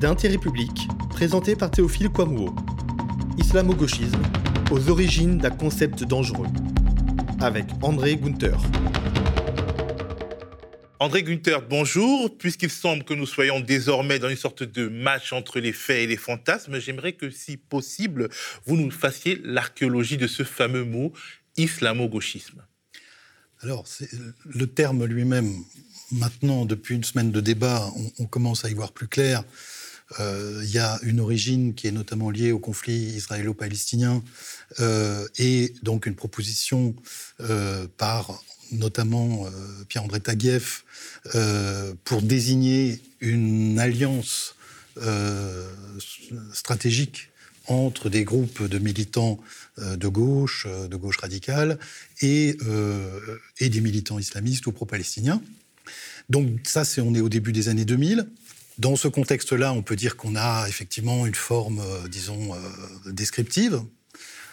d'intérêt public, présenté par Théophile Kouamouo. Islamo-gauchisme, aux origines d'un concept dangereux. Avec André Gunther. André Gunther, bonjour. Puisqu'il semble que nous soyons désormais dans une sorte de match entre les faits et les fantasmes, j'aimerais que, si possible, vous nous fassiez l'archéologie de ce fameux mot islamo-gauchisme. Alors, le terme lui-même, maintenant, depuis une semaine de débat, on, commence à y voir plus clair. Euh, il y a une origine qui est notamment liée au conflit israélo-palestinien euh, et donc une proposition euh, par notamment Pierre-André Taguieff pour désigner une alliance stratégique entre des groupes de militants de gauche, de gauche radicale, et, des militants islamistes ou pro-palestiniens. Donc ça, on est au début des années 2000. Dans ce contexte-là, on peut dire qu'on a effectivement une forme, euh, disons, euh, descriptive.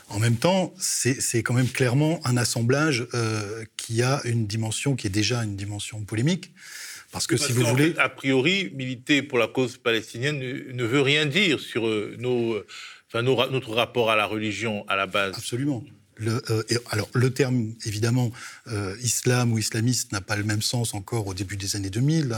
En même temps, c'est quand même clairement un assemblage euh, qui a une dimension qui est déjà une dimension polémique. Parce que si vous voulez. a priori, militer pour la cause palestinienne ne, veut rien dire sur nos, enfin, notre rapport à la religion à la base. Absolument. Le, euh, alors, le terme, évidemment, euh, islam ou islamiste n'a pas le même sens encore au début des années 2000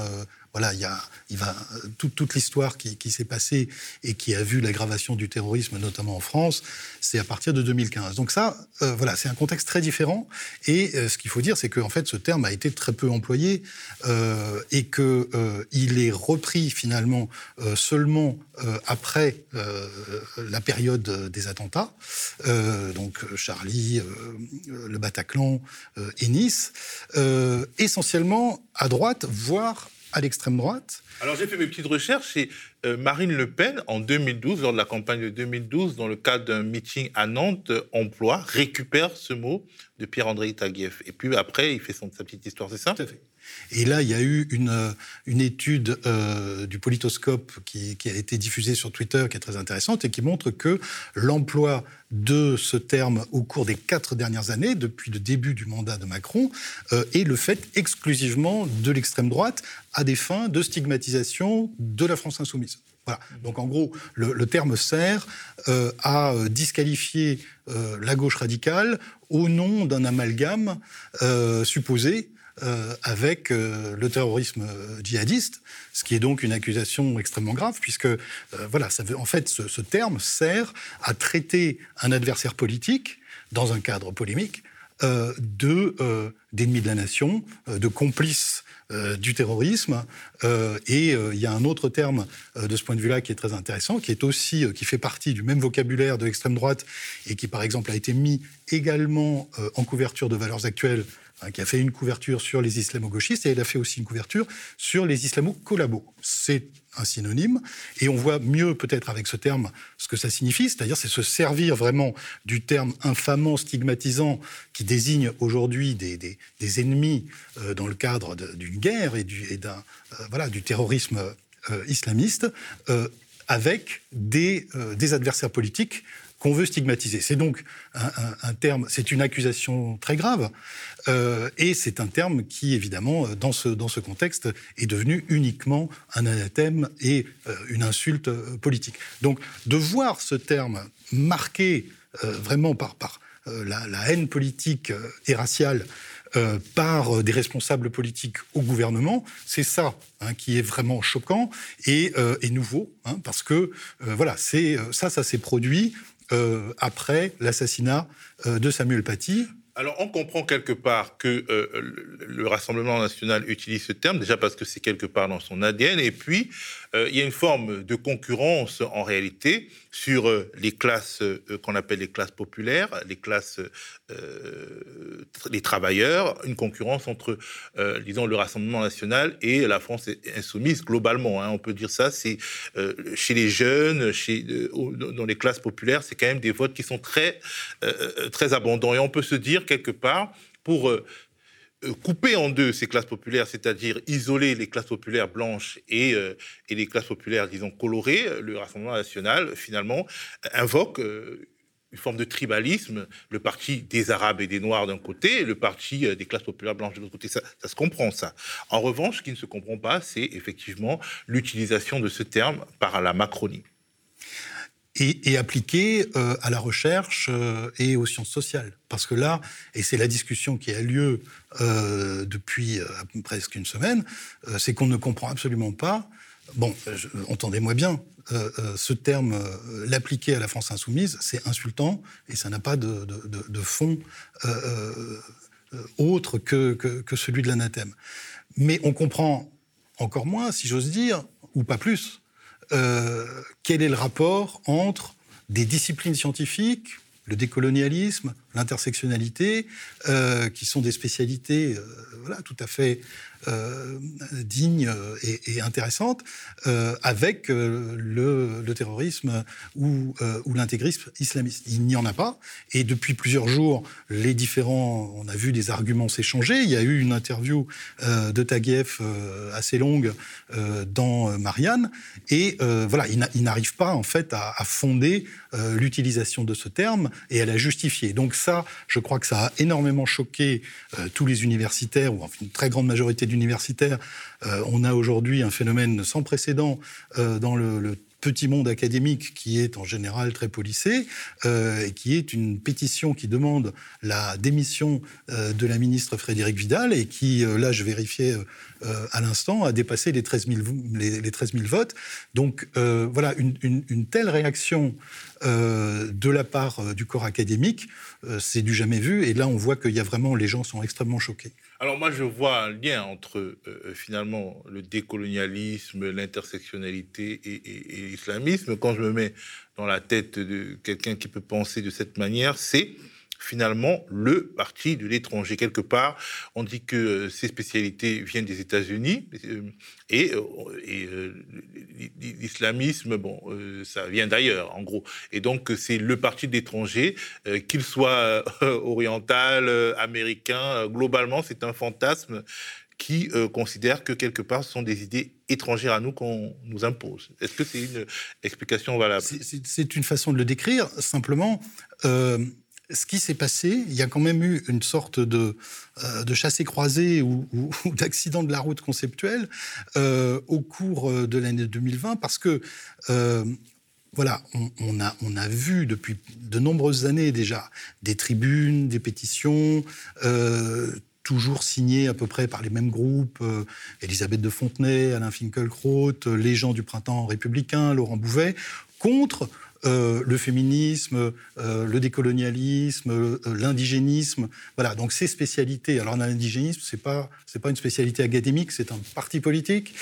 voilà, il y a, il va, toute l'histoire qui, s'est passée et qui a vu l'aggravation du terrorisme, notamment en France, c'est à partir de 2015. Donc ça, euh, voilà, c'est un contexte très différent. Et euh, ce qu'il faut dire, c'est qu'en fait, ce terme a été très peu employé euh, et qu'il il est repris finalement seulement après la période des attentats, donc Charlie, le Bataclan et Nice, essentiellement à droite, voire à l'extrême droite. Alors j'ai fait mes petites recherches et euh, Marine Le Pen, en 2012, lors de la campagne de 2012, dans le cadre d'un meeting à Nantes, emploi, récupère ce mot de Pierre-André Taguieff. Et puis après, il fait son, sa petite histoire, c'est ça? Tout à fait. Et là, il y a eu une, euh, étude euh, du Politoscope qui, a été diffusée sur Twitter, qui est très intéressante et qui montre que l'emploi de ce terme au cours des quatre dernières années, depuis le début du mandat de Macron, euh, est le fait exclusivement de l'extrême droite à des fins de stigmatisation de la France insoumise. Voilà. Donc en gros, le, terme sert à disqualifier la gauche radicale au nom d'un amalgame supposé euh, avec euh, le terrorisme euh, djihadiste, ce qui est donc une accusation extrêmement grave, puisque voilà, en fait, ce, terme sert à traiter un adversaire politique dans un cadre polémique de d'ennemis de la nation, de complices du terrorisme. et il y a un autre terme de ce point de vue-là qui est très intéressant, qui est aussi qui fait partie du même vocabulaire de l'extrême droite et qui, par exemple, a été mis également en couverture de valeurs actuelles Hein, qui a fait une couverture sur les islamo-gauchistes et elle a fait aussi une couverture sur les islamo-collabos. C'est un synonyme et on voit mieux peut-être avec ce terme ce que ça signifie, c'est-à-dire c'est se servir vraiment du terme infamant, stigmatisant qui désigne aujourd'hui des, des, ennemis euh, dans le cadre d'une guerre et du, euh, voilà, du terrorisme euh, islamiste avec des, des adversaires politiques qu'on veut stigmatiser. C'est donc un, terme, c'est une accusation très grave, euh, et c'est un terme qui, évidemment, dans ce, dans ce contexte, est devenu uniquement un anathème et euh, une insulte euh, politique. Donc, de voir ce terme marqué vraiment par, par la, haine politique et raciale par des responsables politiques au gouvernement, c'est ça hein, qui est vraiment choquant et, nouveau, hein, parce que voilà, c'est ça, ça s'est produit euh, après l'assassinat euh, de Samuel Paty. Alors, on comprend quelque part que euh, le Rassemblement national utilise ce terme, déjà parce que c'est quelque part dans son ADN, et puis euh, il y a une forme de concurrence en réalité sur euh, les classes qu'on appelle les classes populaires, les classes, les travailleurs, une concurrence entre, disons, le Rassemblement national et la France insoumise globalement. Hein, on peut dire ça. C'est chez les jeunes, chez, dans les classes populaires, c'est quand même des votes qui sont très, très abondants. Et on peut se dire quelque part pour euh, couper en deux ces classes populaires, c'est-à-dire isoler les classes populaires blanches et, euh, les classes populaires, disons, colorées, le Rassemblement national, finalement, invoque euh, une forme de tribalisme, le parti des Arabes et des Noirs d'un côté, et le parti des classes populaires blanches de l'autre côté. Ça, se comprend, ça. En revanche, ce qui ne se comprend pas, c'est effectivement l'utilisation de ce terme par la Macronie et, et appliqué euh, à la recherche euh, et aux sciences sociales. Parce que là, et c'est la discussion qui a lieu euh, depuis euh, presque une semaine, euh, c'est qu'on ne comprend absolument pas. Bon, entendez-moi bien, ce terme, l'appliquer à la France insoumise, c'est insultant et ça n'a pas de, de, de, de fond autre que, que, que celui de l'anathème. Mais on comprend encore moins, si j'ose dire, ou pas plus, euh, quel est le rapport entre des disciplines scientifiques, le décolonialisme, l'intersectionnalité, euh, qui sont des spécialités euh, voilà, tout à fait euh, digne et, et intéressante euh, avec le, terrorisme ou, ou l'intégrisme islamiste. Il n'y en a pas. Et depuis plusieurs jours, les différents, on a vu des arguments s'échanger. Il y a eu une interview de Taguieff assez longue dans Marianne. Et voilà, il n'arrive pas en fait à, à fonder l'utilisation de ce terme et à la justifier. Donc je crois que ça a énormément choqué tous les universitaires, ou enfin une très grande majorité d'universitaires. Universitaire, euh, on a aujourd'hui un phénomène sans précédent euh, dans le, le petit monde académique qui est en général très policé, euh, et qui est une pétition qui demande la démission euh, de la ministre Frédérique Vidal et qui, euh, là je vérifiais à l'instant, a dépassé les 13 000, les, les 13 000 votes. Donc voilà, une, une, une, telle réaction de la part du corps académique, c'est du jamais vu. Et là on voit qu'il y a vraiment, les gens sont extrêmement choqués. Alors moi, je vois un lien entre euh, finalement le décolonialisme, l'intersectionnalité et l'islamisme. Quand je me mets dans la tête de quelqu'un qui peut penser de cette manière, c'est finalement le parti de l'étranger. Quelque part, on dit que euh, ces spécialités viennent des États-Unis euh, et, euh, l'islamisme, bon, ça vient d'ailleurs, en gros. Et donc, c'est le parti de l'étranger, qu'il soit oriental, américain, globalement, c'est un fantasme qui euh, considère que quelque part ce sont des idées étrangères à nous qu'on nous impose. Est-ce que c'est une explication valable? C'est une façon de le décrire. Simplement, ce qui s'est passé, il y a quand même eu une sorte de, euh, de chassé-croisé ou, ou, d'accident de la route conceptuel euh, au cours euh, de l'année 2020 parce que euh, voilà, on, on, a, on a vu depuis de nombreuses années déjà des tribunes, des pétitions, toujours signées à peu près par les mêmes groupes, Elisabeth de Fontenay, Alain Finkielkraut, les gens du printemps républicain, Laurent Bouvet, contre euh, le féminisme, euh, le décolonialisme, euh, l'indigénisme. Voilà, donc ces spécialités. Alors l'indigénisme, c'est pas c'est pas une spécialité académique, c'est un parti politique.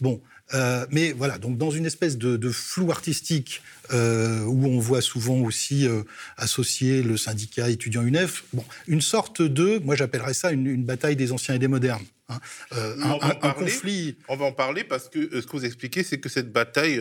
Bon, euh, mais voilà, donc dans une espèce de, de flou artistique euh, où on voit souvent aussi euh, associer le syndicat étudiant UNEF, bon, une sorte de, moi j'appellerais ça une, une, bataille des anciens et des modernes. Hein, un, un, un, conflit. On va en parler parce que ce que vous expliquez, c'est que cette bataille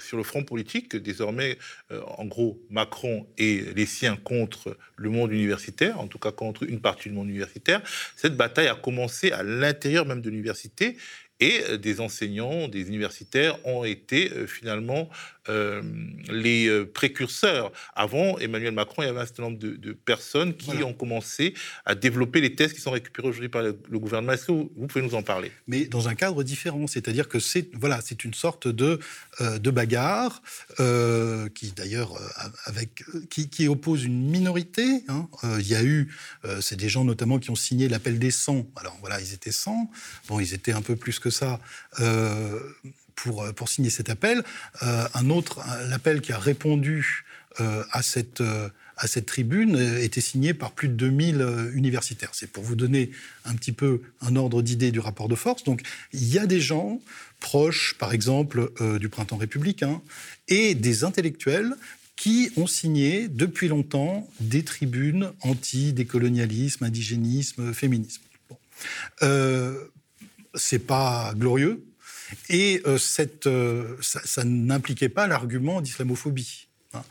sur le front politique, désormais, euh, en gros, Macron et les siens contre le monde universitaire, en tout cas contre une partie du monde universitaire. Cette bataille a commencé à l'intérieur même de l'université et euh, des enseignants, des universitaires ont été euh, finalement euh, les précurseurs. Avant Emmanuel Macron, il y avait un certain nombre de, de personnes qui voilà. ont commencé à développer les thèses qui sont récupérées aujourd'hui par le, le gouvernement. Est-ce que vous, vous, pouvez nous en parler? Mais dans un cadre différent, c'est-à-dire que c'est voilà, c'est une sorte de euh, de bagarre euh, qui d'ailleurs avec qui, qui, oppose une minorité. Hein. il y a eu, c'est des gens notamment qui ont signé l'appel des 100. Alors voilà, ils étaient 100. Bon, ils étaient un peu plus que ça pour, euh, pour signer cet appel. Euh, un autre, l'appel qui a répondu euh, à cette à cette tribune était signé par plus de 2000 euh, universitaires. C'est pour vous donner un petit peu un ordre d'idée du rapport de force. Donc il y a des gens proches, par exemple, du printemps républicain, et des intellectuels qui ont signé depuis longtemps des tribunes anti-décolonialisme, indigénisme, féminisme. Bon. C'est pas glorieux, et euh, euh, ça, n'impliquait pas l'argument d'islamophobie. Hein.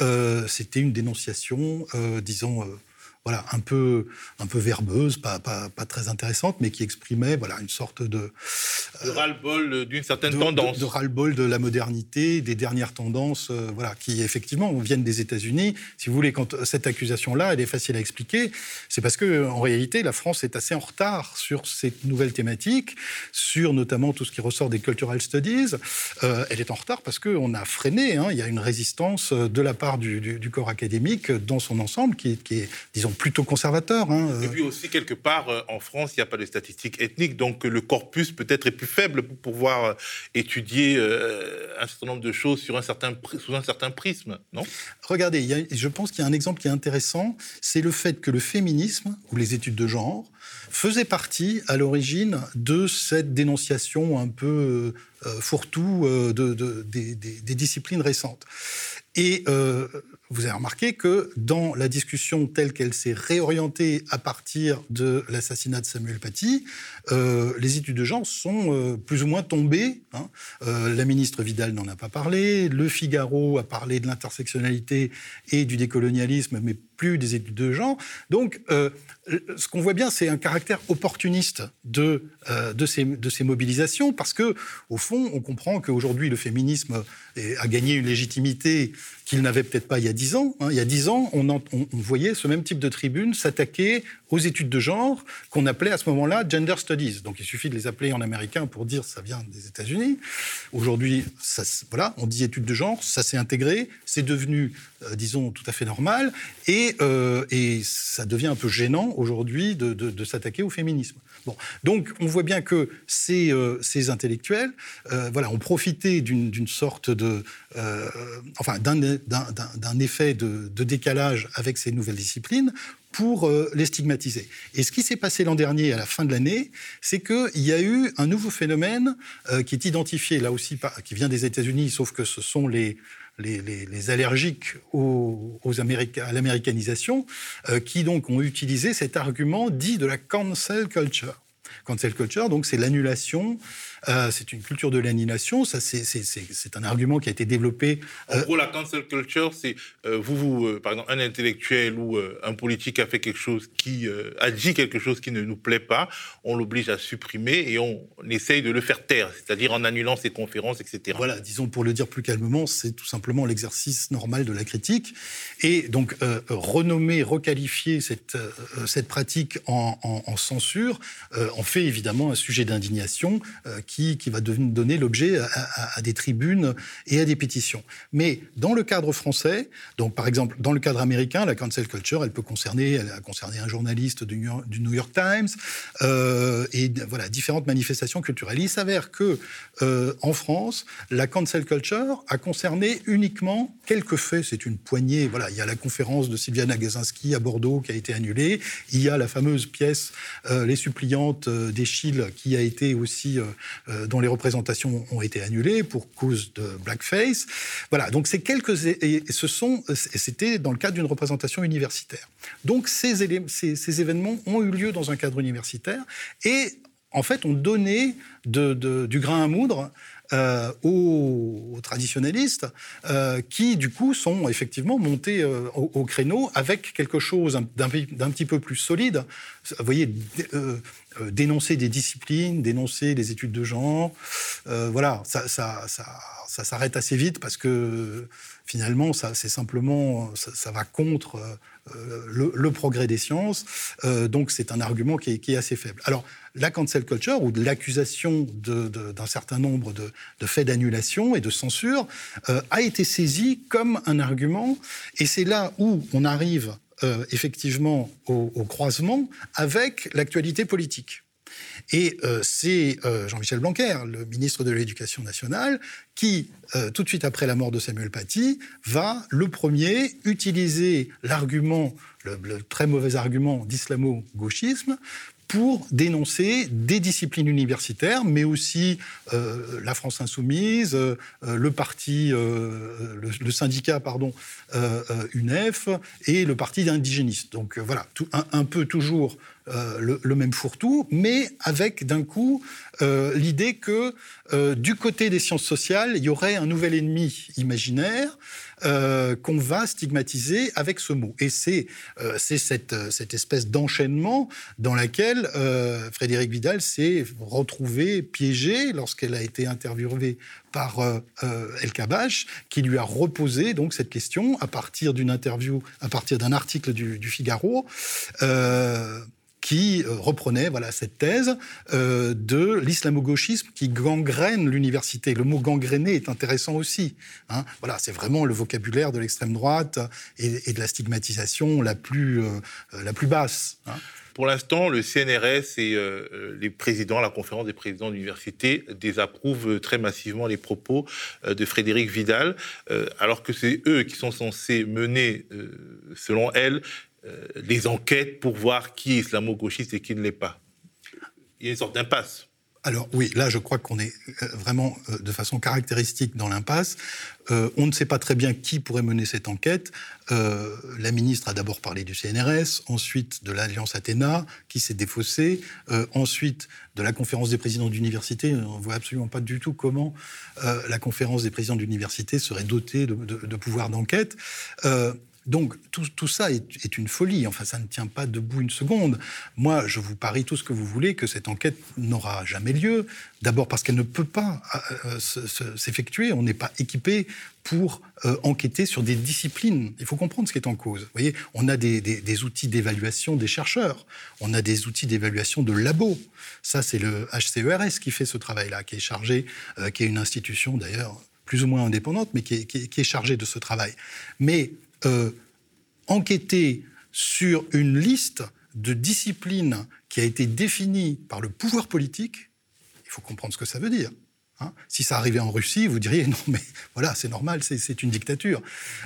Euh, C'était une dénonciation, disons, voilà, un peu, un peu verbeuse, pas, pas, pas très intéressante, mais qui exprimait voilà, une sorte de. de ras-le-bol d'une certaine tendance. De, de ras-le-bol de la modernité, des dernières tendances, euh, voilà, qui effectivement viennent des États-Unis. Si vous voulez, quand cette accusation-là, elle est facile à expliquer, c'est parce que en réalité, la France est assez en retard sur ces nouvelles thématiques, sur notamment tout ce qui ressort des cultural studies. Euh, elle est en retard parce qu'on a freiné. Hein, il y a une résistance de la part du, du, corps académique dans son ensemble qui, qui est, disons, plutôt conservateur. Hein. Et puis aussi, quelque part, euh, en France, il n'y a pas de statistiques ethniques, donc le corpus peut-être est plus faible pour pouvoir euh, étudier euh, un certain nombre de choses sur un certain, sous un certain prisme, non? Regardez, il y a, je pense qu'il y a un exemple qui est intéressant, c'est le fait que le féminisme, ou les études de genre, faisait partie à l'origine de cette dénonciation un peu euh, fourre-tout euh, de, de, des, des, des, disciplines récentes. Et euh, vous avez remarqué que dans la discussion telle qu'elle s'est réorientée à partir de l'assassinat de Samuel Paty, euh, les études de genre sont euh, plus ou moins tombées. Hein. Euh, la ministre Vidal n'en a pas parlé, Le Figaro a parlé de l'intersectionnalité et du décolonialisme, mais plus des études de genre. Donc, euh, ce qu'on voit bien, c'est un caractère opportuniste de, euh, de, ces, de ces mobilisations, parce que, au fond, on comprend qu'aujourd'hui, le féminisme a gagné une légitimité qu'il n'avait peut-être pas il y a dix ans. Hein. Il y a dix ans, on, voyait ce même type de tribune s'attaquer aux études de genre qu'on appelait à ce moment-là gender studies. Donc il suffit de les appeler en américain pour dire ça vient des États-Unis. Aujourd'hui, voilà, on dit études de genre, ça s'est intégré, c'est devenu, euh, disons, tout à fait normal, et, euh, et, ça devient un peu gênant aujourd'hui de, s'attaquer au féminisme. Bon, donc on voit bien que ces, euh, ces intellectuels, voilà, ont profité d'une sorte de, enfin, d'un effet de, décalage avec ces nouvelles disciplines pour euh, les stigmatiser. Et ce qui s'est passé l'an dernier, à la fin de l'année, c'est qu'il y a eu un nouveau phénomène euh, qui est identifié, là aussi, qui vient des États-Unis, sauf que ce sont les, les, les, les allergiques aux, aux à l'américanisation, euh, qui donc ont utilisé cet argument dit de la cancel culture. Cancel culture, donc c'est l'annulation euh, c'est une culture de l'annihilation. Ça, c'est un argument qui a été développé. Euh... En gros, la cancel culture, c'est euh, vous, vous euh, par exemple, un intellectuel ou euh, un politique a fait quelque chose qui a dit quelque chose qui ne nous plaît pas, on l'oblige à supprimer et on, on essaye de le faire taire, c'est-à-dire en annulant ses conférences, etc. Voilà, disons pour le dire plus calmement, c'est tout simplement l'exercice normal de la critique. Et donc renommer, requalifier cette, cette pratique en, en, en censure en fait évidemment un sujet d'indignation qui qui, va donner l'objet à, des tribunes et à des pétitions. Mais dans le cadre français, donc par exemple dans le cadre américain, la cancel culture, elle peut concerner, elle a concerné un journaliste du New York, Times euh, et voilà différentes manifestations culturelles. Il s'avère que euh, en France, la cancel culture a concerné uniquement quelques faits. C'est une poignée. Voilà, il y a la conférence de Sylviane Agazinski à Bordeaux qui a été annulée. Il y a la fameuse pièce euh, Les suppliantes d'Echille qui a été aussi dont les représentations ont été annulées pour cause de blackface. Voilà, donc c'est quelques et ce sont c'était dans le cadre d'une représentation universitaire. Donc ces, ces, ces, événements ont eu lieu dans un cadre universitaire et en fait de, de, du grain à moudre euh, aux, aux, traditionnalistes euh, qui, du coup, sont effectivement montés euh, au, au, créneau avec quelque chose d'un petit peu plus solide. Vous voyez, euh, dénoncer des disciplines, dénoncer des études de genre, euh, voilà, ça, ça, ça, ça s'arrête assez vite parce que finalement, ça, c'est simplement, ça, va contre euh, le, progrès des sciences. Donc, c'est un argument qui est, assez faible. Alors, la cancel culture ou l'accusation d'un certain nombre de, faits d'annulation et de censure a été saisie comme un argument, et c'est là où on arrive euh, effectivement au, croisement avec l'actualité politique. Et euh, c'est euh, Jean-Michel Blanquer, le ministre de l'Éducation nationale, qui, tout de suite après la mort de Samuel Paty, va le premier utiliser l'argument, le, très mauvais argument d'islamo-gauchisme pour dénoncer des disciplines universitaires, mais aussi euh, la France insoumise, euh, le parti, euh, le, syndicat, pardon, UNEF et le parti indigéniste. Donc voilà, un, peu toujours le, même fourre-tout, mais avec d'un coup l'idée que du côté des sciences sociales, il y aurait un nouvel ennemi imaginaire euh, qu'on va stigmatiser avec ce mot. Et c'est euh, cette, espèce d'enchaînement dans laquelle euh, Frédéric Vidal s'est retrouvé piégé lorsqu'elle a été interviewée par El Kabash, qui lui a reposé donc cette question à partir d'une interview, à partir d'un article du Figaro qui euh, reprenait voilà, cette thèse euh, de l'islamo-gauchisme qui gangrène l'université. Le mot gangréné est intéressant aussi. Hein. Voilà, c'est vraiment le vocabulaire de l'extrême droite et, de la stigmatisation la plus, euh, la plus basse. Hein. Pour l'instant, le CNRS et les présidents, la conférence des présidents d'université, désapprouvent très massivement les propos de Frédéric Vidal, alors que c'est eux qui sont censés mener, selon elle, euh, des enquêtes pour voir qui est islamo-gauchiste et qui ne l'est pas. Il y a une sorte d'impasse. Alors oui, là je crois qu'on est euh, vraiment euh, de façon caractéristique dans l'impasse. on ne sait pas très bien qui pourrait mener cette enquête. la ministre a d'abord parlé du CNRS, ensuite de l'Alliance Athéna, qui s'est défaussée, ensuite de la conférence des présidents d'université. On ne voit absolument pas du tout comment la conférence des présidents d'université serait dotée de, de pouvoirs d'enquête. Donc tout, ça est, une folie, enfin ça ne tient pas debout une seconde. Moi, je vous parie tout ce que vous voulez que cette enquête n'aura jamais lieu. D'abord parce qu'elle ne peut pas euh, euh, s'effectuer, on n'est pas équipé pour euh, enquêter sur des disciplines. Il faut comprendre ce qui est en cause. Vous voyez, on a des, outils d'évaluation des chercheurs, on a des outils d'évaluation de labos. Ça, c'est le HCERS qui fait ce travail-là, qui est chargé, qui est une institution d'ailleurs plus ou moins indépendante, mais qui est, qui est chargée de ce travail. Mais euh, enquêter sur une liste de disciplines qui a été définie par le pouvoir politique, il faut comprendre ce que ça veut dire. Hein. si ça arrivait en Russie, vous diriez non, mais voilà, c'est normal, c'est une dictature.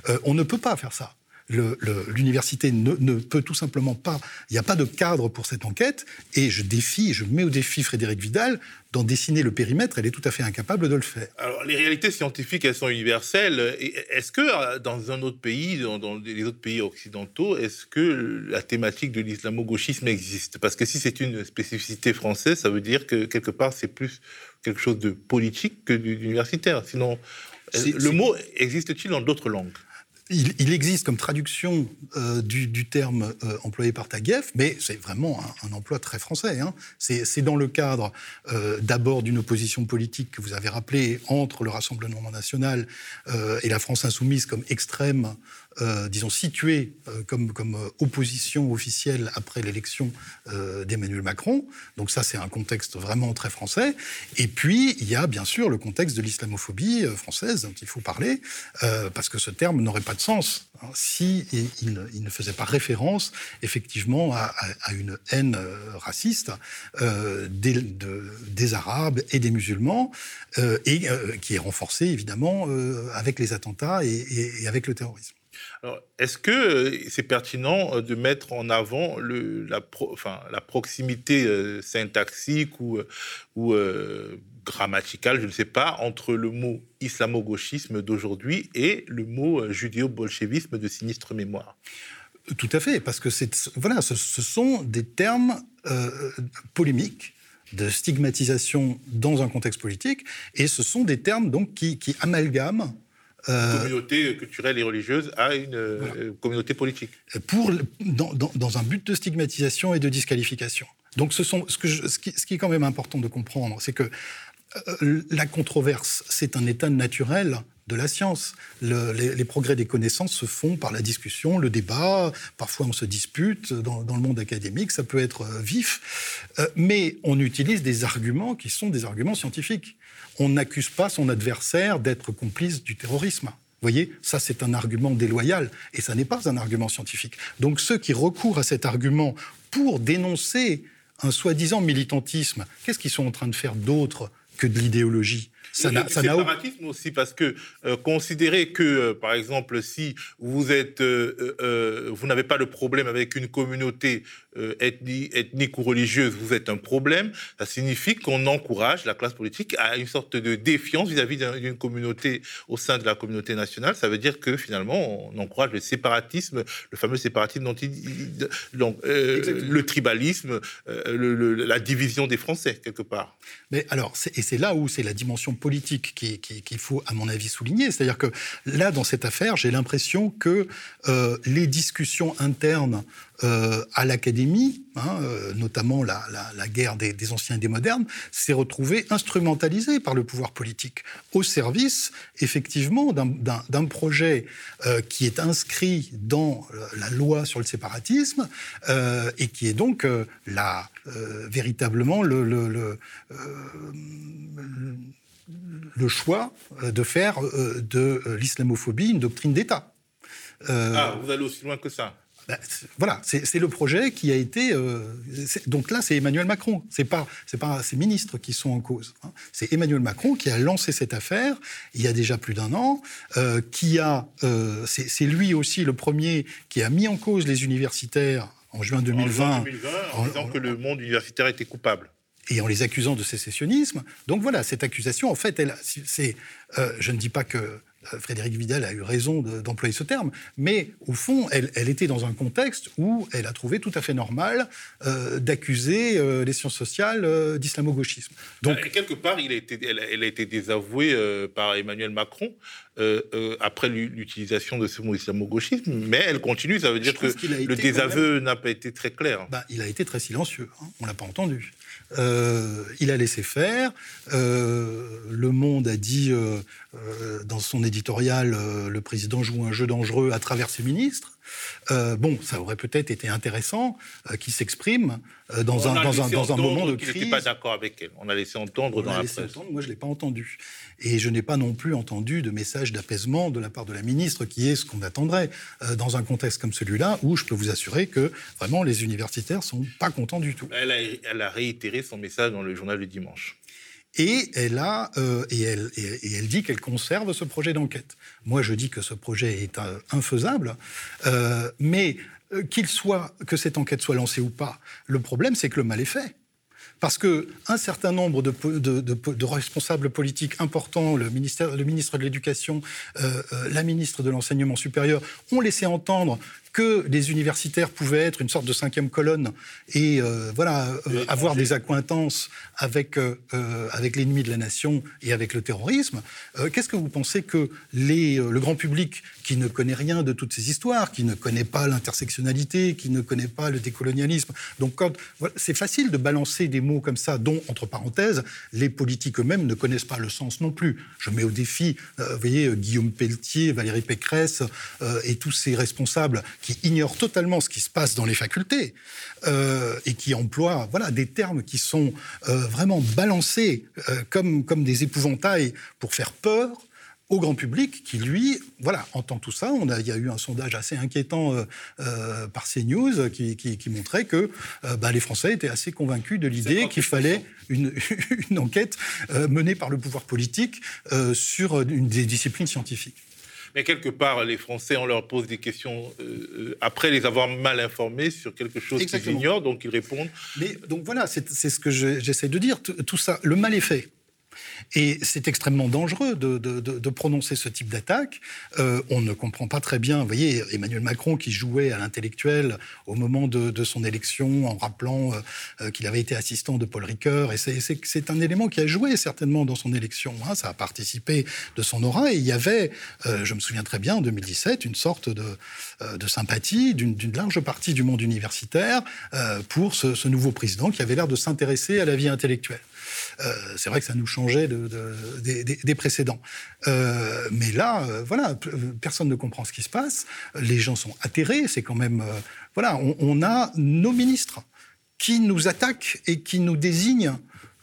Euh, on ne peut pas faire ça l'université ne, peut tout simplement pas, il n'y a pas de cadre pour cette enquête, et je défie, je mets au défi Frédéric Vidal d'en dessiner le périmètre, elle est tout à fait incapable de le faire. Alors, les réalités scientifiques, elles sont universelles. Est-ce que dans un autre pays, dans, les autres pays occidentaux, est-ce que la thématique de l'islamo-gauchisme existe? Parce que si c'est une spécificité française, ça veut dire que quelque part, c'est plus quelque chose de politique que d'universitaire. Sinon, le mot existe-t-il dans d'autres langues? Il, existe comme traduction euh, du, terme euh, employé par Taguieff, mais c'est vraiment un, emploi très français. Hein. C'est dans le cadre euh, d'abord d'une opposition politique que vous avez rappelé entre le Rassemblement national et la France insoumise comme extrême euh, disons, situé euh, comme, comme euh, opposition officielle après l'élection d'Emmanuel Macron. Donc ça, c'est un contexte vraiment très français. Et puis, il y a bien sûr le contexte de l'islamophobie française dont il faut parler, parce que ce terme n'aurait pas de sens hein, si il, ne faisait pas référence effectivement à, une haine raciste des, des, Arabes et des musulmans, et qui est renforcée évidemment avec les attentats et avec le terrorisme. Alors, est-ce que euh, c'est pertinent euh, de mettre en avant la, proximité euh, syntaxique ou, grammaticale, je ne sais pas, entre le mot islamo-gauchisme d'aujourd'hui et le mot judéo-bolchevisme de sinistre mémoire? Tout à fait, parce que voilà, ce, sont des termes polémiques de stigmatisation dans un contexte politique, et ce sont des termes donc qui amalgament euh, communauté culturelle et religieuse à une euh, communauté politique. Pour, dans, dans, un but de stigmatisation et de disqualification. Donc ce, sont, ce, que ce, qui, ce qui est quand même important de comprendre, c'est que euh, la controverse, c'est un état naturel de la science. les, progrès des connaissances se font par la discussion, le débat. Parfois, on se dispute dans, dans le monde académique, ça peut être vif. mais on utilise des arguments qui sont des arguments scientifiques on n'accuse pas son adversaire d'être complice du terrorisme. Vous voyez, ça c'est un argument déloyal et ça n'est pas un argument scientifique. Donc ceux qui recourent à cet argument pour dénoncer un soi-disant militantisme, qu'est-ce qu'ils sont en train de faire d'autre que de l'idéologie? Ça n'a, ça séparatisme aussi, parce que euh, considérer que, euh, par exemple, si vous êtes, euh, vous n'avez pas de problème avec une communauté ethnique ou religieuse, vous êtes un problème, ça signifie qu'on encourage la classe politique à une sorte de défiance vis-à-vis d'une communauté au sein de la communauté nationale. Ça veut dire que finalement, on encourage le séparatisme, le fameux séparatisme dont il, le tribalisme, la division des Français quelque part. Mais alors, et c'est là où c'est la dimension politique qu'il faut, à mon avis, souligner. C'est-à-dire que là, dans cette affaire, j'ai l'impression que euh, les discussions internes euh, à l'académie, hein, euh, notamment la, guerre des, anciens et des modernes, s'est retrouvée instrumentalisée par le pouvoir politique au service, effectivement, d'un projet qui est inscrit dans la loi sur le séparatisme et qui est donc la, véritablement le, le le choix euh, de faire euh, de euh, l'islamophobie une doctrine d'État. ah, vous allez aussi loin que ça ben, voilà, c'est le projet qui a été. donc là, c'est Emmanuel Macron. C'est pas, c'est pas ces ministres qui sont en cause. Hein. C'est Emmanuel Macron qui a lancé cette affaire il y a déjà plus d'un an. qui a, c'est lui aussi le premier qui a mis en cause les universitaires en juin 2020. En, 2020, en disant que le monde universitaire était coupable et en les accusant de sécessionnisme. Donc voilà, cette accusation, en fait, elle, c'est, euh, je ne dis pas que euh, Frédéric Vidal a eu raison d'employer ce terme, mais au fond, elle, était dans un contexte où elle a trouvé tout à fait normal euh, d'accuser les sciences sociales d'islamo-gauchisme. Donc, quelque part, il a été, elle, a été désavouée par Emmanuel Macron après l'utilisation de ce mot islamo-gauchisme, mais elle continue. Ça veut dire que le désaveu n'a pas été très clair. Bah, il a été très silencieux. Hein, on l'a pas entendu. Euh, il a laissé faire. Euh, le Monde a dit euh, dans son éditorial le président joue un jeu dangereux à travers ses ministres. bon, ça aurait peut-être été intéressant qu'il s'exprime dans, un, dans, un, dans un moment de crise. n'était pas d'accord avec elle. On a laissé entendre dans la presse. moi, je ne l'ai pas entendu. Et je n'ai pas non plus entendu de message d'apaisement de la part de la ministre, qui est ce qu'on attendrait euh, dans un contexte comme celui-là, où je peux vous assurer que vraiment les universitaires sont pas contents du tout. Elle a, elle a réitéré son message dans le journal du dimanche. Et elle, a, euh, et, elle, et, elle dit qu'elle conserve ce projet d'enquête. Moi, je dis que ce projet est euh, infaisable, mais qu'il soit, que cette enquête soit lancée ou pas, le problème, c'est que le mal est fait. Parce qu'un certain nombre de, responsables politiques importants, le, le ministre de l'Éducation, euh, euh, la ministre de l'Enseignement supérieur, ont laissé entendre que les universitaires pouvaient être une sorte de cinquième colonne et euh, voilà euh, avoir des accointances avec euh, avec l'ennemi de la nation et avec le terrorisme. Qu'est-ce que vous pensez que les, le grand public qui ne connaît rien de toutes ces histoires, qui ne connaît pas l'intersectionnalité, qui ne connaît pas le décolonialisme, donc quand c'est facile de balancer des mots comme ça, dont entre parenthèses les politiques eux-mêmes ne connaissent pas le sens non plus. Je mets au défi, vous voyez, Guillaume Pelletier, Valérie Pécresse et tous ces responsables qui ignorent totalement ce qui se passe dans les facultés euh, et qui emploient voilà, des termes qui sont euh, vraiment balancés euh, comme, comme des épouvantails pour faire peur au grand public qui, lui, voilà, entend tout ça. On a, il y a eu un sondage assez inquiétant par CNews qui, qui, montrait que bah, les Français étaient assez convaincus de l'idée qu'il fallait une, une enquête menée par le pouvoir politique sur une des disciplines scientifiques. Mais quelque part, les Français, on leur pose des questions euh, euh, après les avoir mal informés sur quelque chose qu'ils ignorent, donc ils répondent. Mais donc voilà, c'est ce que j'essaie de dire. Tout ça, le mal est fait. Et c'est extrêmement dangereux de, prononcer ce type d'attaque. Euh, on ne comprend pas très bien, vous voyez, Emmanuel Macron qui jouait à l'intellectuel au moment de, son élection en rappelant euh, euh, qu'il avait été assistant de Paul Ricoeur. Et c'est un élément qui a joué certainement dans son élection. Hein. ça a participé de son aura. Et il y avait, je me souviens très bien, en 2017, une sorte de, sympathie d'une large partie du monde universitaire pour ce nouveau président qui avait l'air de s'intéresser à la vie intellectuelle. Euh, c'est vrai que ça nous changeait des, précédents. Euh, mais là, euh, voilà, personne ne comprend ce qui se passe. Les gens sont atterrés. C'est quand même, voilà, on, a nos ministres qui nous attaquent et qui nous désignent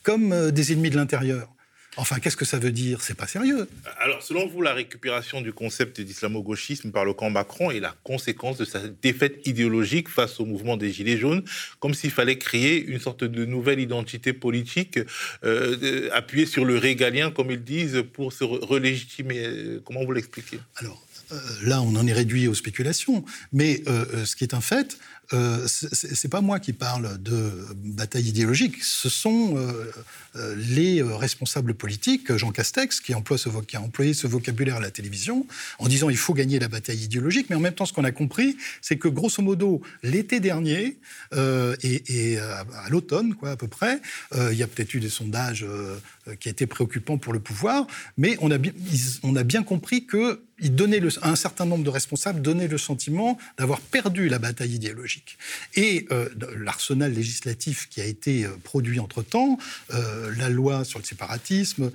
comme des ennemis de l'intérieur. Enfin, qu'est-ce que ça veut dire? C'est pas sérieux. Alors, selon vous, la récupération du concept d'islamo-gauchisme par le camp Macron est la conséquence de sa défaite idéologique face au mouvement des Gilets jaunes, comme s'il fallait créer une sorte de nouvelle identité politique euh, appuyée sur le régalien, comme ils disent, pour se relégitimer. Comment vous l'expliquez? Alors, euh, là, on en est réduit aux spéculations. Mais euh, ce qui est un fait, euh, c'est pas moi qui parle de bataille idéologique, ce sont euh, euh, les responsables politiques, Jean Castex, qui, emploie ce a employé ce vocabulaire à la télévision, en disant il faut gagner la bataille idéologique, mais en même temps, ce qu'on a compris, c'est que grosso modo, l'été dernier et, à, l'automne, quoi, à peu près, il y a peut-être eu des sondages qui étaient préoccupants pour le pouvoir, mais on a, bien, compris que il donnait un certain nombre de responsables donnaient le sentiment d'avoir perdu la bataille idéologique. Et euh, l'arsenal législatif qui a été euh, produit entre-temps, euh, la loi sur le séparatisme,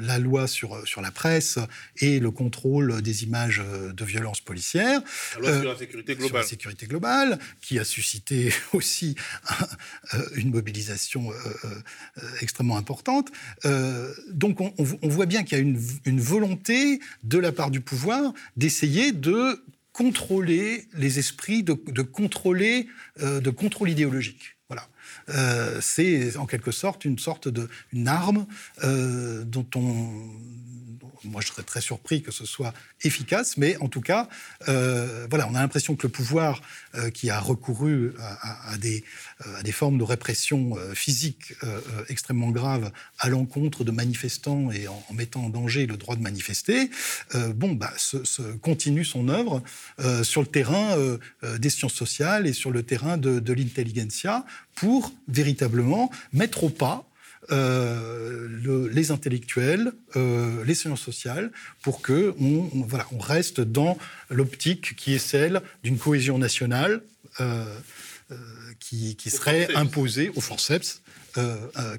la loi sur, sur la presse et le contrôle des images de violences policières. La loi sur la sécurité globale. Sur la sécurité globale, qui a suscité aussi une mobilisation extrêmement importante. donc on, on, voit bien qu'il y a une, une volonté de la part du pouvoir d'essayer de contrôler les esprits, de, contrôler, euh, de contrôle idéologique. Voilà. Euh, c'est en quelque sorte une sorte de une arme euh, dont on moi, je serais très surpris que ce soit efficace, mais en tout cas, euh, voilà, on a l'impression que le pouvoir euh, qui a recouru à, des, euh, à, des, formes de répression physique extrêmement graves à l'encontre de manifestants et en, mettant en danger le droit de manifester, bon, bah, continue son œuvre sur le terrain des sciences sociales et sur le terrain de, l'intelligentsia pour véritablement mettre au pas euh, les intellectuels, euh, les sciences sociales, pour que on, voilà, on reste dans l'optique qui est celle d'une cohésion nationale euh, qui, serait imposée au forceps.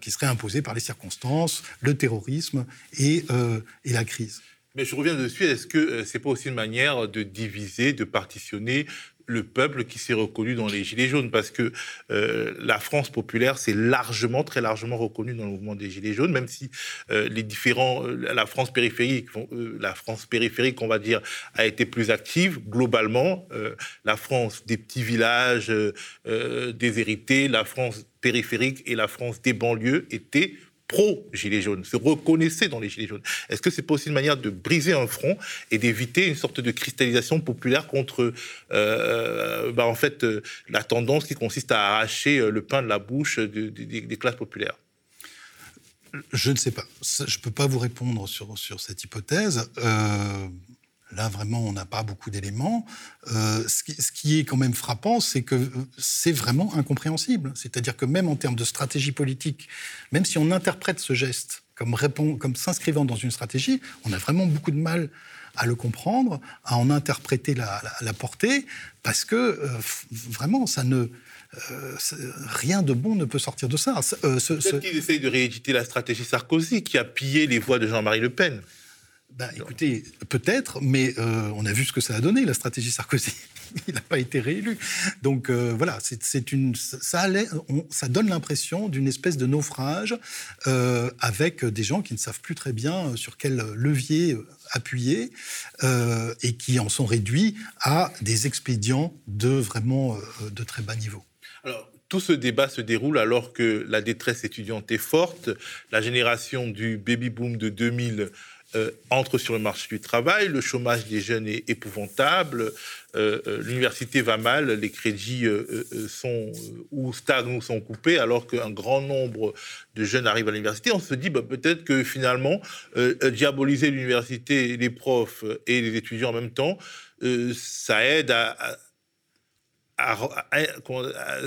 qui serait imposée par les circonstances, le terrorisme et, et la crise. Mais je reviens dessus. Est-ce que c'est pas aussi une manière de diviser, de partitionner le peuple qui s'est reconnu dans les Gilets jaunes, parce que euh, la France populaire s'est largement, très largement reconnue dans le mouvement des Gilets jaunes, même si euh, les différents, euh, la France périphérique, la France périphérique, on va dire, a été plus active. Globalement, la France des petits villages déshérités, la France périphérique et la France des banlieues étaient pro-Gilets jaunes, se reconnaissaient dans les Gilets jaunes. Est-ce que c'est pas aussi une manière de briser un front et d'éviter une sorte de cristallisation populaire contre, euh, bah, en fait, euh, la tendance qui consiste à arracher euh, le pain de la bouche des classes populaires? Je ne sais pas. Je ne peux pas vous répondre sur, sur cette hypothèse. Là, vraiment, on n'a pas beaucoup d'éléments. Euh, ce, qui, est quand même frappant, c'est que euh, c'est vraiment incompréhensible. C'est-à-dire que même en termes de stratégie politique, même si on interprète ce geste comme, comme s'inscrivant dans une stratégie, on a vraiment beaucoup de mal à le comprendre, à en interpréter la, portée, parce que euh, vraiment, ça ne, rien de bon ne peut sortir de ça. Peut-être qu'ils essayent de rééditer la stratégie Sarkozy, qui a pillé les voix de Jean-Marie Le Pen. Ben, écoutez, peut-être, mais euh, on a vu ce que ça a donné, la stratégie Sarkozy. Il n'a pas été réélu. Donc euh, voilà, c'est une, ça, allait, ça donne l'impression d'une espèce de naufrage euh, avec des gens qui ne savent plus très bien sur quel levier appuyer et qui en sont réduits à des expédients de vraiment de très bas niveau. Alors, tout ce débat se déroule alors que la détresse étudiante est forte. La génération du baby-boom de 2000 euh, entre sur le marché du travail, le chômage des jeunes est épouvantable, euh, euh, l'université va mal, les crédits sont ou stagnent ou sont coupés, alors qu'un grand nombre de jeunes arrivent à l'université. On se dit bah, peut-être que finalement, diaboliser l'université, les profs et les étudiants en même temps, ça aide à,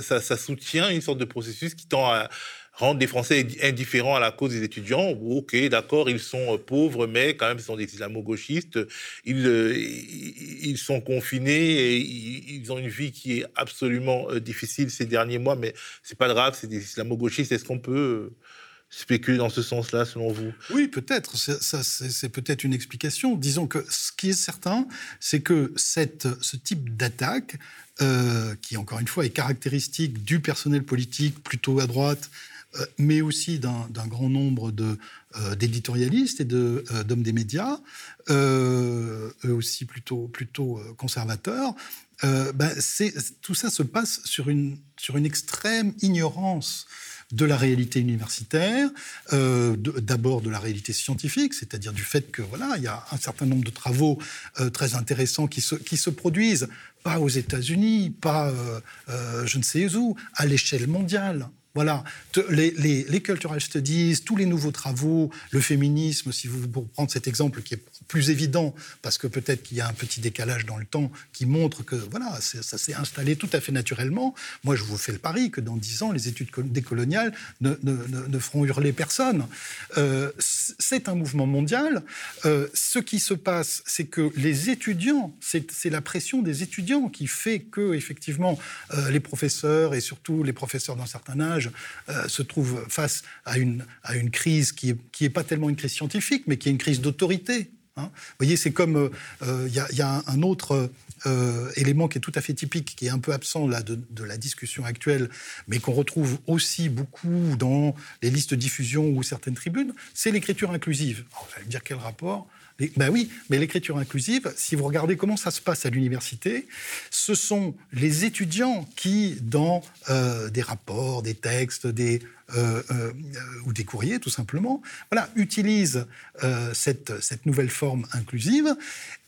ça, soutient une sorte de processus qui tend à rendre les Français indifférents à la cause des étudiants. Ok, d'accord, ils sont euh, pauvres, mais quand même, ce sont des islamo-gauchistes. Ils, euh, ils sont confinés et ils ont une vie qui est absolument euh, difficile ces derniers mois, mais c'est pas grave, c'est des islamo-gauchistes. Est-ce qu'on peut spéculer dans ce sens-là, selon vous? Oui, peut-être. C'est peut-être une explication. Disons que ce qui est certain, c'est que cette, ce type d'attaque, qui encore une fois est caractéristique du personnel politique plutôt à droite, mais aussi d'un grand nombre d'éditorialistes et d'hommes des médias, eux aussi plutôt, plutôt conservateurs. Ben, tout ça se passe sur une, sur une extrême ignorance de la réalité universitaire, euh, d'abord de la réalité scientifique, c'est-à-dire du fait que voilà, il y a un certain nombre de travaux euh, très intéressants qui se, qui se produisent, pas aux États-Unis, pas euh, je ne sais où, à l'échelle mondiale. Voilà, les, cultural studies, tous les nouveaux travaux, le féminisme, si vous pour prendre cet exemple qui est plus évident, parce que peut-être qu'il y a un petit décalage dans le temps qui montre que voilà, ça s'est installé tout à fait naturellement. Moi, je vous fais le pari que dans dix ans, les études décoloniales ne, feront hurler personne. Euh, c'est un mouvement mondial. Euh, ce qui se passe, c'est que les étudiants, c'est la pression des étudiants qui fait que, effectivement, euh, les professeurs et surtout les professeurs d'un certain âge euh, se trouve face à une, à une crise qui n'est qui pas tellement une crise scientifique, mais qui est une crise d'autorité. Hein. Vous voyez, c'est comme euh, euh, il y, a un autre élément qui est tout à fait typique, qui est un peu absent là, de, de la discussion actuelle, mais qu'on retrouve aussi beaucoup dans les listes de diffusion ou certaines tribunes, c'est l'écriture inclusive. Alors, vous allez me dire quel rapport ben oui, mais l'écriture inclusive, si vous regardez comment ça se passe à l'université, ce sont les étudiants qui, dans euh, des rapports, des textes, des euh, euh, ou des courriers tout simplement, voilà, utilisent euh, cette, nouvelle forme inclusive.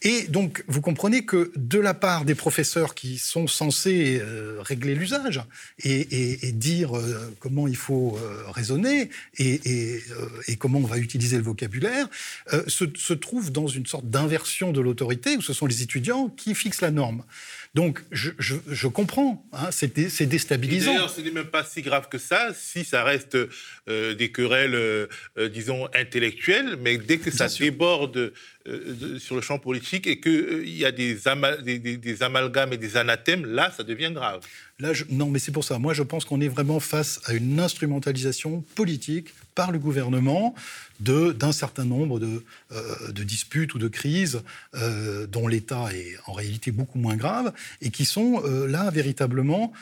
Et donc, vous comprenez que de la part des professeurs qui sont censés régler l'usage et, dire comment il faut raisonner et, et, comment on va utiliser le vocabulaire, se, se trouve dans une sorte d'inversion de l'autorité où ce sont les étudiants qui fixent la norme. Donc, je, je, je comprends, hein, c'est déstabilisant. D'ailleurs, ce n'est même pas si grave que ça, si ça reste euh, des querelles, euh, euh, disons, intellectuelles, mais dès que ça déborde sur le champ politique et qu'il y a des, des, amalgames et des anathèmes, là, ça devient grave. Là, non, mais c'est pour ça. Moi, je pense qu'on est vraiment face à une instrumentalisation politique par le gouvernement d'un certain nombre de, de, disputes ou de crises dont l'État est en réalité beaucoup moins grave et qui sont là véritablement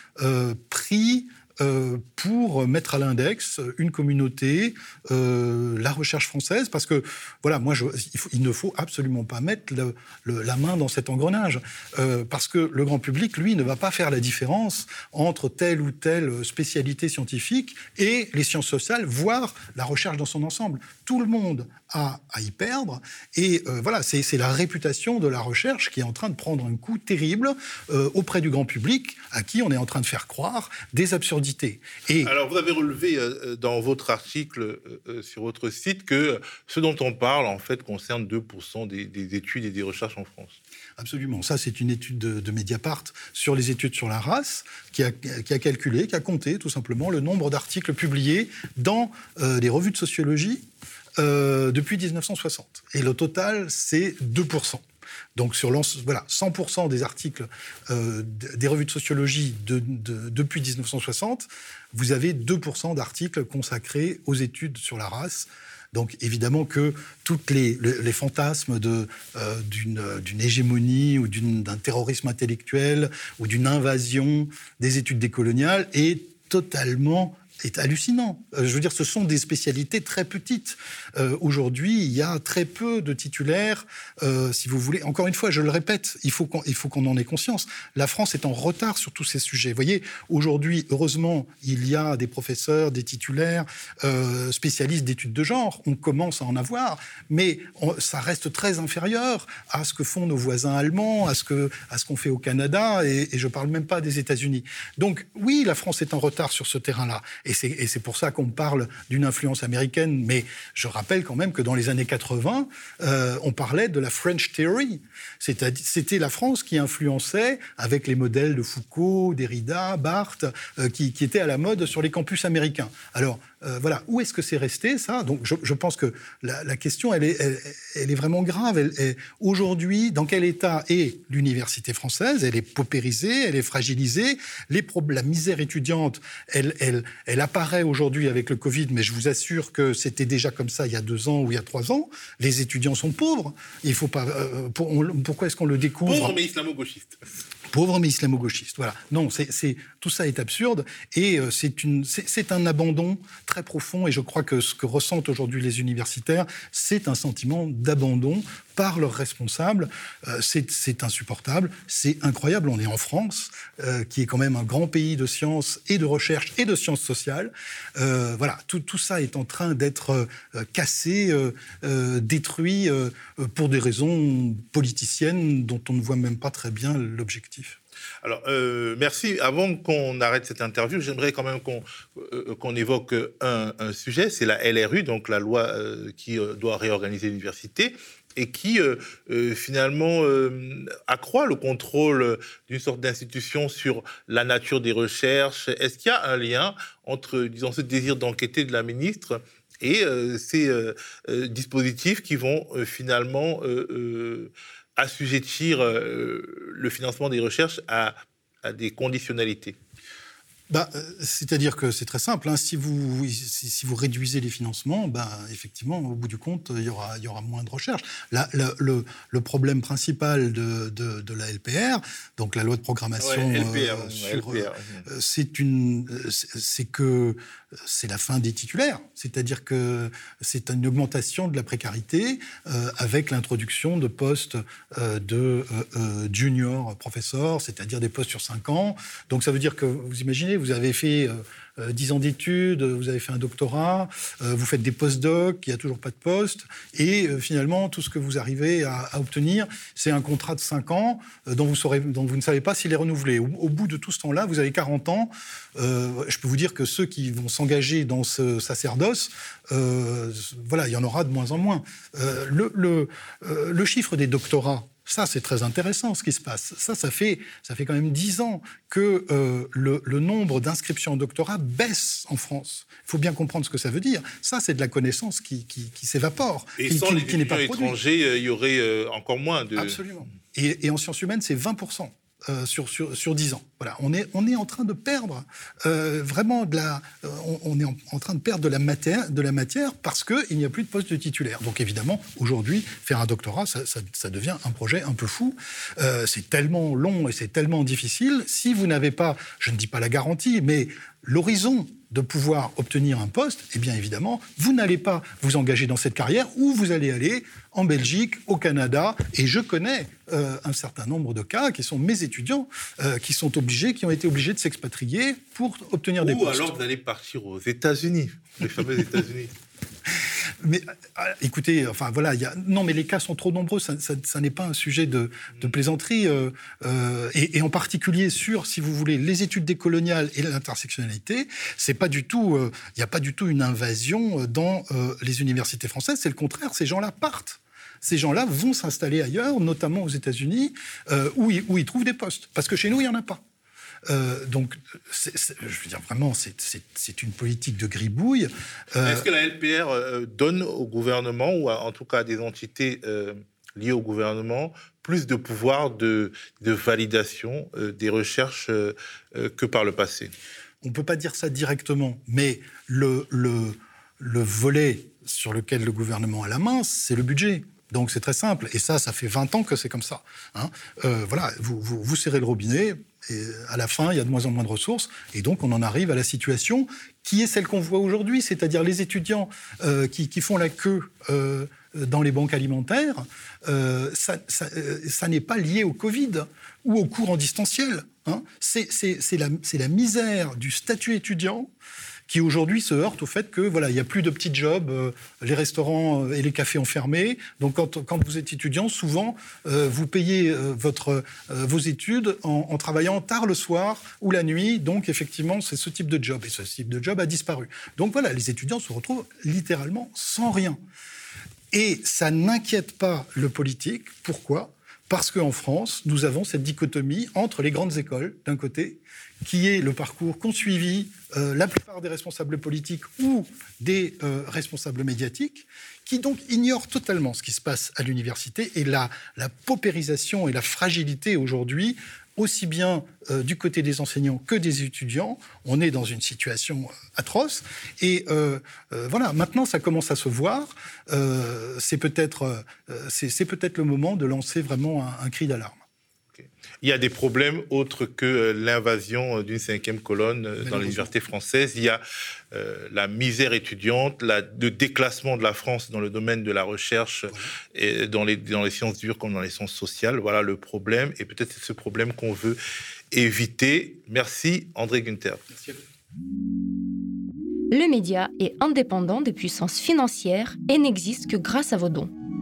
pris euh, pour mettre à l'index une communauté, euh, la recherche française, parce que voilà, moi, il, ne faut absolument pas mettre la main dans cet engrenage, euh, parce que le grand public, lui, ne va pas faire la différence entre telle ou telle spécialité scientifique et les sciences sociales, voire la recherche dans son ensemble. Tout le monde à y perdre, et voilà, c'est la réputation de la recherche qui est en train de prendre un coup terrible auprès du grand public, à qui on est en train de faire croire des absurdités et Alors, vous avez relevé euh, euh, dans votre article euh, sur votre site que ce dont on parle, en fait, concerne 2% des, études et des recherches en France. Absolument. Ça, c'est une étude de, Mediapart sur les études sur la race qui a, qui a, calculé, qui a compté tout simplement le nombre d'articles publiés dans des revues de sociologie depuis 1960. Et le total, c'est 2%. Donc sur voilà, 100% des articles euh, des revues de sociologie depuis 1960, vous avez 2% d'articles consacrés aux études sur la race. Donc évidemment que tous les, les, fantasmes euh, d'une hégémonie ou d'un terrorisme intellectuel ou d'une invasion des études décoloniales est totalement est hallucinant. Euh, je veux dire, ce sont des spécialités très petites. Euh, aujourd'hui, il y a très peu de titulaires, euh, si vous voulez. Encore une fois, je le répète, il faut qu'on en ait conscience. La France est en retard sur tous ces sujets. Vous voyez, aujourd'hui, heureusement, il y a des professeurs, des titulaires, spécialistes d'études de genre. On commence à en avoir, mais ça reste très inférieur à ce que font nos voisins allemands, à ce qu'on fait au Canada, et, je ne parle même pas des États-Unis. Donc oui, la France est en retard sur ce terrain-là. C'est pour ça qu'on parle d'une influence américaine. Mais je rappelle quand même que dans les années 80, euh, on parlait de la French Theory. C'était la France qui influençait avec les modèles de Foucault, Derrida, Barthes, euh, qui, qui étaient à la mode sur les campus américains. Alors, euh, voilà, où est-ce que c'est resté ça? Donc je, pense que la, question, elle est, elle, est, vraiment grave. Aujourd'hui, dans quel état est l'université française? Elle est paupérisée, elle est fragilisée. Les la misère étudiante, elle, elle, elle apparaît aujourd'hui avec le Covid, mais je vous assure que c'était déjà comme ça il y a deux ans ou il y a trois ans. Les étudiants sont pauvres. Il faut pas. Euh, pourquoi est-ce qu'on le découvre? Pauvres mais islamo-gauchistes pauvre mais islamo-gauchiste. Voilà. Non, c'est, tout ça est absurde et euh, c'est, un abandon très profond. Et je crois que ce que ressentent aujourd'hui les universitaires, c'est un sentiment d'abandon par leurs responsables. Euh, c'est, insupportable, c'est incroyable. On est en France, euh, qui est quand même un grand pays de sciences et de recherche et de sciences sociales. voilà, tout, ça est en train d'être cassé, détruit pour des raisons politiciennes dont on ne voit même pas très bien l'objectif. Alors, euh, merci. Avant qu'on arrête cette interview, j'aimerais quand même qu'on euh, évoque un, sujet, c'est la LRU, donc la loi euh, qui doit réorganiser l'université et qui finalement accroît le contrôle d'une sorte d'institution sur la nature des recherches. Est-ce qu'il y a un lien entre, disons, ce désir d'enquêter de la ministre et ces dispositifs qui vont finalement assujettir euh, le financement des recherches à, des conditionnalités? Bah, euh, C'est-à-dire que c'est très simple. Hein. Si, vous, si, vous réduisez les financements, bah, effectivement, au bout du compte, il y aura, il y aura moins de recherche. le, le, problème principal de, de, la LPR, donc la loi de programmation, c'est une, c'est que c'est la fin des titulaires. C'est-à-dire que c'est une augmentation de la précarité euh, avec l'introduction de postes euh, de euh, euh junior professeur, c'est-à-dire des postes sur 5 ans. Donc ça veut dire que, vous imaginez, vous avez fait 10 euh, ans d'études, vous avez fait un doctorat, euh, vous faites des post-docs, il n'y a toujours pas de poste, et euh, finalement, tout ce que vous arrivez à, obtenir, c'est un contrat de 5 ans dont vous, ne savez pas s'il est renouvelé. Au, bout de tout ce temps-là, vous avez 40 ans. je peux vous dire que ceux qui vont s'engager dans ce sacerdoce, voilà, il y en aura de moins en moins. le chiffre des doctorats, ça, c'est très intéressant ce qui se passe. Ça, ça fait, ça fait quand même dix ans que euh, le, nombre d'inscriptions en doctorat baisse en France. Il faut bien comprendre ce que ça veut dire. Ça, c'est de la connaissance qui, s'évapore. Et qui, sans qui, les pas étrangers, il y aurait euh, encore moins de... Absolument. Et, et en sciences humaines, c'est 20 euh, sur, sur, sur 10 ans. Voilà, on est, on est en train de perdre euh, vraiment de la, euh, on, est en, train de perdre de la matière, de la matière parce qu'il n'y a plus de poste de titulaire. Donc évidemment, aujourd'hui, faire un doctorat, ça, ça, ça, devient un projet un peu fou. c'est tellement long et c'est tellement difficile. Si vous n'avez pas, je ne dis pas la garantie, mais l'horizon de pouvoir obtenir un poste, eh bien évidemment, vous n'allez pas vous engager dans cette carrière où vous allez aller en Belgique, au Canada, et je connais euh, un certain nombre de cas qui sont mes étudiants euh, qui sont obligés, qui ont été obligés de s'expatrier pour obtenir des postes. Ou alors vous allez partir aux États-Unis, les fameux États-Unis. Mais euh, écoutez, enfin voilà, non, mais les cas sont trop nombreux. Ça, n'est pas un sujet de, plaisanterie, euh, euh, et, en particulier sur, si vous voulez, les études décoloniales et l'intersectionnalité. C'est pas du tout, il n'y a pas du tout une invasion dans les universités françaises. C'est le contraire. Ces gens-là partent ces gens-là vont s'installer ailleurs, notamment aux États-Unis, où, où, ils trouvent des postes. Parce que chez nous, il n'y en a pas. Euh, donc, je veux dire, vraiment, c'est une politique de gribouille. Euh, Est-ce que la LPR euh, donne au gouvernement, ou en tout cas à des entités liées au gouvernement, plus de pouvoir de, de validation des recherches que par le passé? On ne peut pas dire ça directement, mais le, le, le volet sur lequel le gouvernement a la main, c'est le budget. Donc c'est très simple. Et ça, ça fait 20 ans que c'est comme ça. Hein. voilà, vous, vous, serrez le robinet, et à la fin, il y a de moins en moins de ressources. Et donc, on en arrive à la situation qui est celle qu'on voit aujourd'hui, c'est-à-dire les étudiants euh, qui, font la queue euh, dans les banques alimentaires. Euh, ça, ça, n'est pas lié au Covid ou au cours en distanciel. Hein. C'est la, la misère du statut étudiant qui aujourd'hui se heurte au fait que voilà, il n'y a plus de petits jobs, euh, les restaurants euh, et les cafés ont fermé. Donc quand, quand vous êtes étudiant, souvent euh, vous payez vos études en, travaillant tard le soir ou la nuit. Donc effectivement, c'est ce type de job et ce type de job a disparu. Donc voilà, les étudiants se retrouvent littéralement sans rien. Et ça n'inquiète pas le politique. Pourquoi? Parce qu'en France, nous avons cette dichotomie entre les grandes écoles, d'un côté, qui est le parcours qu'ont suivi euh, la plupart des responsables politiques ou des euh, responsables médiatiques, qui donc ignorent totalement ce qui se passe à l'université et la, la paupérisation et la fragilité aujourd'hui aussi bien euh, du côté des enseignants que des étudiants. On est dans une situation atroce. Et voilà, maintenant, ça commence à se voir. c'est peut-être peut le moment de lancer vraiment un cri d'alarme. Il y a des problèmes autres que euh, l'invasion euh, d'une cinquième colonne euh, dans les libertés françaises. Il y a la misère étudiante, le déclassement de la France dans le domaine de la recherche et dans les, dans les sciences dures comme dans les sciences sociales. Voilà le problème. Et peut-être c'est ce problème qu'on veut éviter. Merci André Gunther. Merci à vous. Le média est indépendant des puissances financières et n'existe que grâce à vos dons.